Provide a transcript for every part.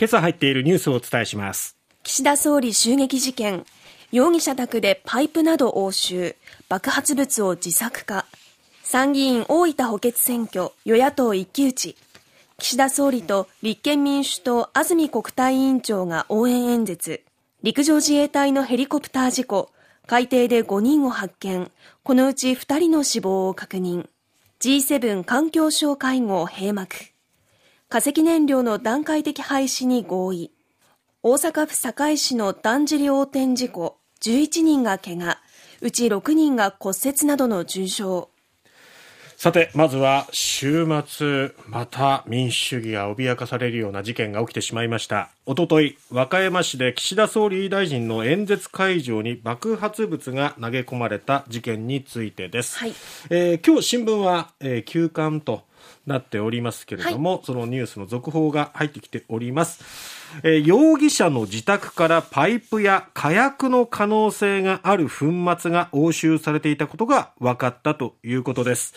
今朝入っているニュースをお伝えします。岸田総理襲撃事件。容疑者宅でパイプなど押収。爆発物を自作化。参議院大分補欠選挙。与野党一騎打ち。岸田総理と立憲民主党安住国対委員長が応援演説。陸上自衛隊のヘリコプター事故。海底で5人を発見。このうち2人の死亡を確認。G7 環境省会合閉幕。化石燃料の段階的廃止に合意。大阪府堺市のだんじり横転事故。11人が怪我。うち6人が骨折などの重傷。さて、まずは週末、また民主主義が脅かされるような事件が起きてしまいました。おととい、和歌山市で岸田総理大臣の演説会場に爆発物が投げ込まれた事件についてです。はい、えー、今日新聞は、えー、休刊となっておりますけれども、はい、そのニュースの続報が入ってきております。えー、容疑者の自宅からパイプや火薬の可能性がある粉末が押収されていたことが分かったということです。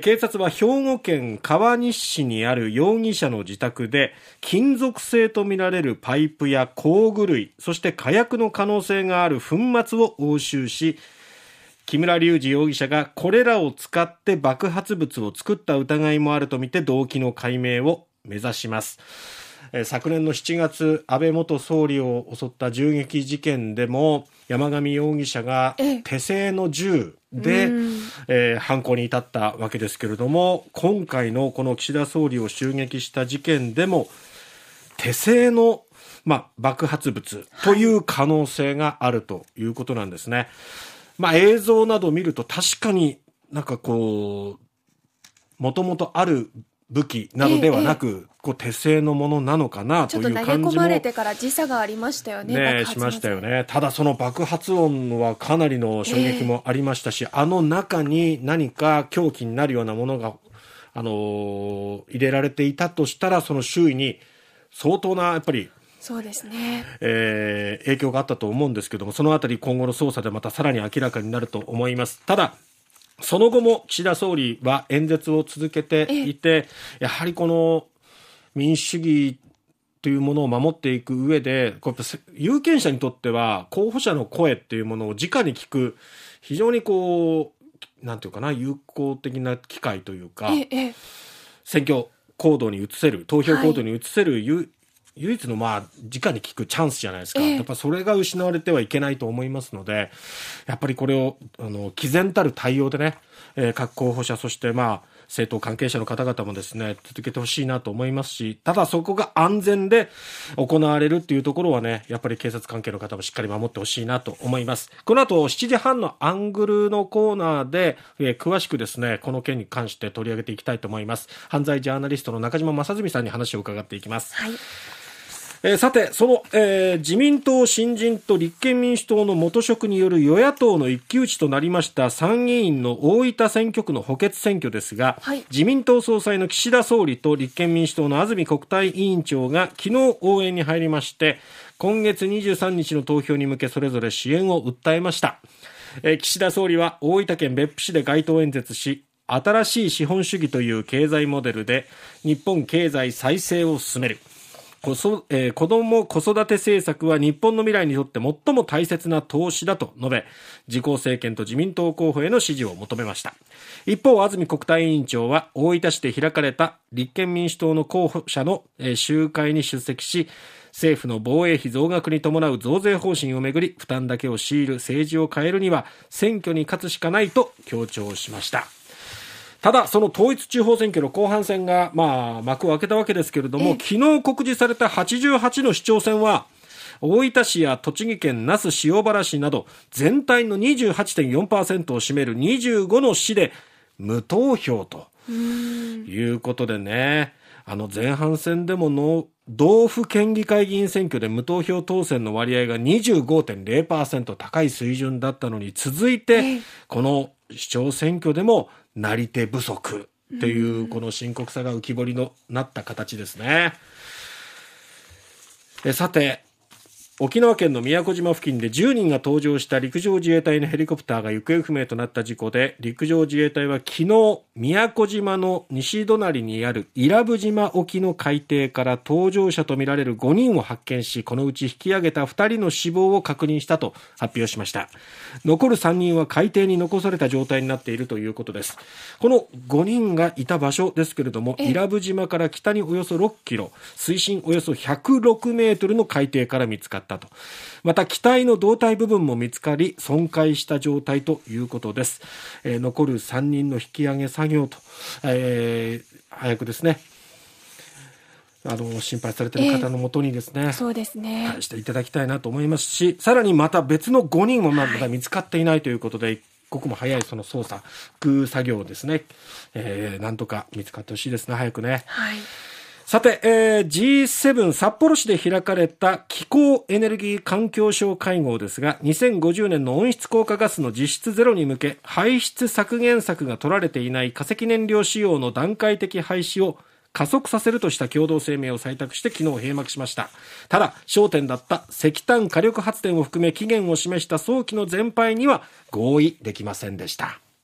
警察は兵庫県川西市にある容疑者の自宅で金属製とみられるパイプや工具類そして火薬の可能性がある粉末を押収し木村隆二容疑者がこれらを使って爆発物を作った疑いもあるとみて動機の解明を目指します。昨年の7月安倍元総理を襲った銃撃事件でも山上容疑者が手製の銃で、えー、犯行に至ったわけですけれども今回のこの岸田総理を襲撃した事件でも手製のまあ、爆発物という可能性があるということなんですね。はい、まあ、映像などを見ると確かになんかこう、もともとある武器などではなく、ええ、こう手製のものなのかなという感じ。もちょっと投げ込まれてから時差がありましたよね。ねしましたよね。ただその爆発音はかなりの衝撃もありましたし、え、あの中に何か凶器になるようなものがあのー、入れられていたとしたらその周囲に相当なやっぱりそうですね、えー、影響があったと思うんですけどもそのあたり今後の捜査でまたさらに明らかになると思います。ただその後も岸田総理は演説を続けていて、やはりこの民主主義というものを守っていく上で、有権者にとっては候補者の声っていうものを直に聞く、非常にこう、なんていうかな、有効的な機会というか、選挙行動に移せる、投票行動に移せる、唯一のまあ直に聞くチャンスじゃないですか、やっぱそれが失われてはいけないと思いますのでやっぱりこれをあの毅然たる対応でね、えー、各候補者そしてまあ政党関係者の方々もですね、続けてほしいなと思いますし、ただそこが安全で行われるっていうところはね、やっぱり警察関係の方もしっかり守ってほしいなと思います。この後7時半のアングルのコーナーで、えー、詳しくですね、この件に関して取り上げていきたいと思います。犯罪ジャーナリストの中島正純さんに話を伺っていきます。はい。えー、さて、その、えー、自民党新人と立憲民主党の元職による与野党の一騎打ちとなりました参議院の大分選挙区の補欠選挙ですが、はい、自民党総裁の岸田総理と立憲民主党の安住国対委員長が昨日応援に入りまして、今月23日の投票に向けそれぞれ支援を訴えました。えー、岸田総理は大分県別府市で街頭演説し、新しい資本主義という経済モデルで日本経済再生を進める。こそ、えー、子供子育て政策は日本の未来にとって最も大切な投資だと述べ、自公政権と自民党候補への支持を求めました。一方、安住国対委員長は大分市で開かれた立憲民主党の候補者の、えー、集会に出席し、政府の防衛費増額に伴う増税方針をめぐり、負担だけを強いる政治を変えるには、選挙に勝つしかないと強調しました。ただ、その統一地方選挙の後半戦が、まあ、幕を開けたわけですけれども、昨日告示された88の市長選は、大分市や栃木県那須塩原市など、全体の28.4%を占める25の市で無投票ということでね、あの前半戦でもの道府県議会議員選挙で無投票当選の割合が25.0%高い水準だったのに続いて、この市長選挙でもなり手不足っていうこの深刻さが浮き彫りのなった形ですね。さて沖縄県の宮古島付近で10人が搭乗した陸上自衛隊のヘリコプターが行方不明となった事故で陸上自衛隊は昨日宮古島の西隣にある伊良部島沖の海底から搭乗者とみられる5人を発見しこのうち引き上げた2人の死亡を確認したと発表しました。残る3人は海底に残された状態になっているということです。この5人がいた場所ですけれども伊良部島から北におよそ6キロ水深およそ106メートルの海底から見つかったと。また機体の胴体部分も見つかり損壊した状態ということです。えー、残る3人の引き上げ作業と、えー、早くですね、あの心配されている方のもとにですね、えー、そうですね返していただきたいなと思いますしさらにまた別の5人もまだ見つかっていないということで、はい、一刻も早いその捜査、空作業ですね、えー、なんとか見つかってほしいですね、早くね。はいさて、えー、G7 札幌市で開かれた気候エネルギー環境省会合ですが、2050年の温室効果ガスの実質ゼロに向け、排出削減策が取られていない化石燃料使用の段階的廃止を加速させるとした共同声明を採択して昨日閉幕しました。ただ、焦点だった石炭火力発電を含め期限を示した早期の全廃には合意できませんでした。